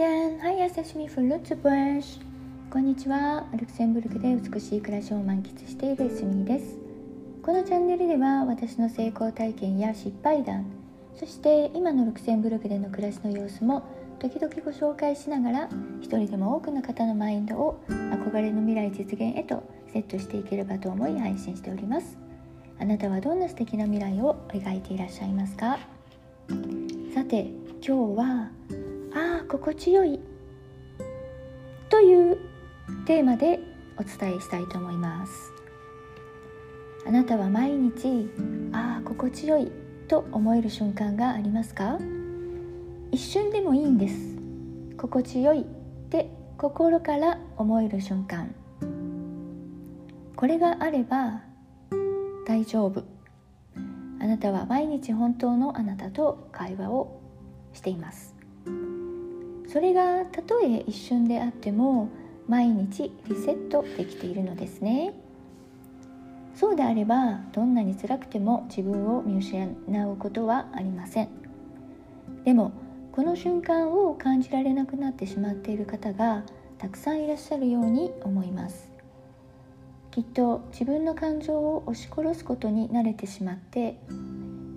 Moyen! Hi, a s a s h m i f l u t z b u s こんにちは。ルクセンブルクで美しい暮らしを満喫しているスミです。このチャンネルでは私の成功体験や失敗談、そして今のルクセンブルクでの暮らしの様子も時々ご紹介しながら一人でも多くの方のマインドを憧れの未来実現へとセットしていければと思い配信しております。あなたはどんな素敵な未来を描いていらっしゃいますか？さて今日は心地よい。というテーマでお伝えしたいと思います。あなたは毎日ああ心地よいと思える瞬間がありますか？一瞬でもいいんです。心地よいって心から思える瞬間。これがあれば大丈夫。あなたは毎日本当のあなたと会話をしています。それがたとえ一瞬であっても毎日リセットできているのですね。そうであればどんなに辛くても自分を見失うことはありません。でもこの瞬間を感じられなくなってしまっている方がたくさんいらっしゃるように思います。きっと自分の感情を押し殺すことに慣れてしまって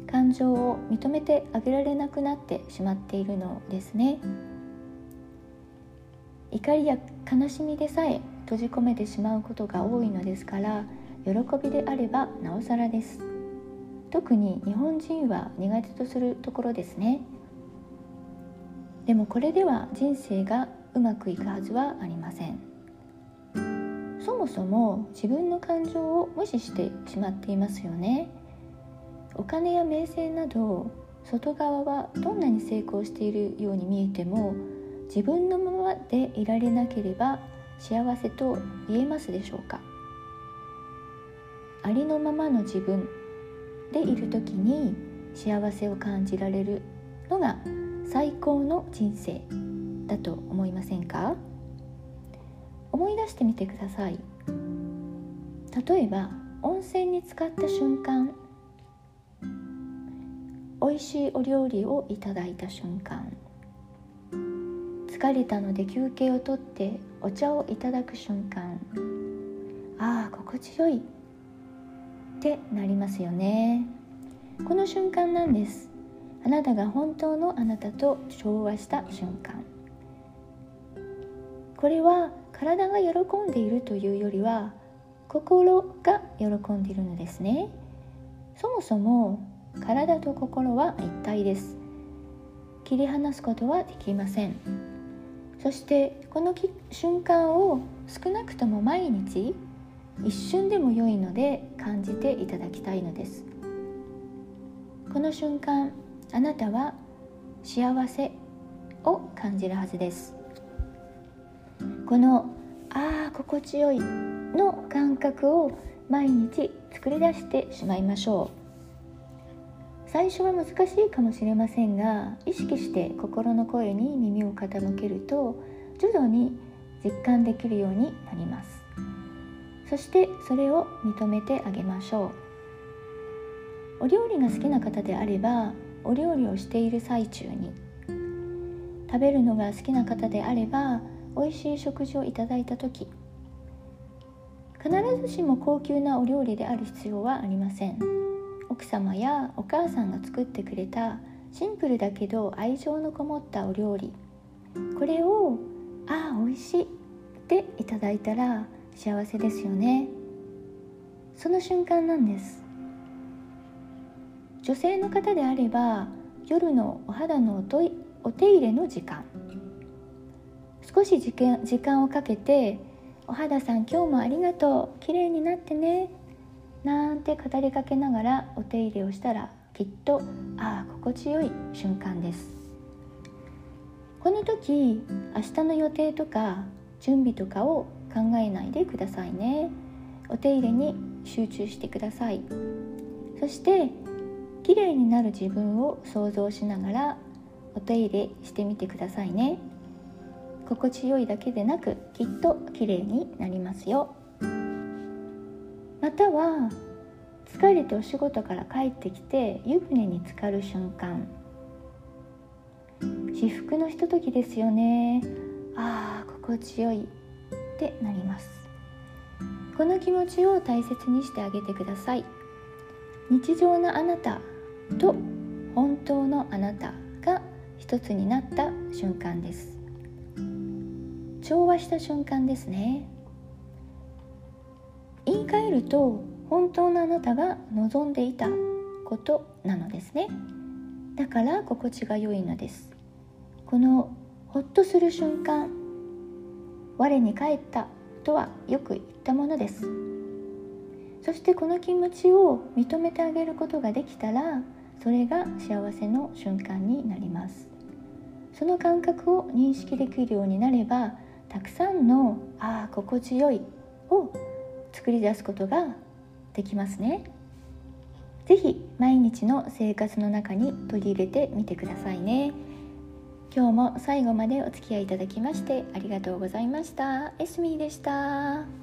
感情を認めてあげられなくなってしまっているのですね。怒りや悲しみでさえ閉じ込めてしまうことが多いのですから喜びであればなおさらです。特に日本人は苦手とするところですね。でもこれでは人生がうまくいくはずはありません。そもそも自分の感情を無視してしまっていますよね。お金や名声など外側はどんなに成功しているように見えても自分のままでいられなければ幸せと言えますでしょうか？ありのままの自分でいる時に幸せを感じられるのが最高の人生だと思いませんか？思い出してみてください。例えば温泉に浸かった瞬間美味しいお料理をいただいた瞬間。疲れたので休憩をとってお茶をいただく瞬間ああ心地よいってなりますよね。この瞬間なんです。あなたが本当のあなたと調和した瞬間。これは体が喜んでいるというよりは心が喜んでいるのですね。そもそも体と心は一体です。切り離すことはできません。そしてこの瞬間を少なくとも毎日一瞬でも良いので感じていただきたいのです。この瞬間あなたは幸せを感じるはずです。このああ心地よいの感覚を毎日作り出してしまいましょう。最初は難しいかもしれませんが意識して心の声に耳を傾けると徐々に実感できるようになります。そしてそれを認めてあげましょう。お料理が好きな方であればお料理をしている最中に食べるのが好きな方であれば美味しい食事をいただいた時必ずしも高級なお料理である必要はありません。奥様やお母さんが作ってくれたシンプルだけど愛情のこもったお料理。これをああ美味しいっていただいたら幸せですよね。その瞬間なんです。女性の方であれば夜のお肌のおとお手入れの時間。少し時間時間をかけて「お肌さん今日もありがとう。綺麗になってね」なんて語りかけながらお手入れをしたらきっとああ心地よい瞬間です。この時明日の予定とか準備とかを考えないでくださいね。お手入れに集中してください。そして綺麗になる自分を想像しながらお手入れしてみてくださいね。心地よいだけでなくきっと綺麗になりますよ。または疲れてお仕事から帰ってきて湯船に浸かる瞬間。至福のひとときですよね。ああ心地よい。ってなります。この気持ちを大切にしてあげてください。日常のあなたと本当のあなたが一つになった瞬間です。調和した瞬間ですね。言い換えると本当のあなたが望んでいたことなのですね。だから心地が良いのです。このほっとする瞬間我に返ったとはよく言ったものです。そしてこの気持ちを認めてあげることができたらそれが幸せの瞬間になります。その感覚を認識できるようになればたくさんの「ああ心地よい」を作り出すことができますね。是非毎日の生活の中に取り入れてみてくださいね。今日も最後までお付き合いいただきましてありがとうございました。エスミーでした。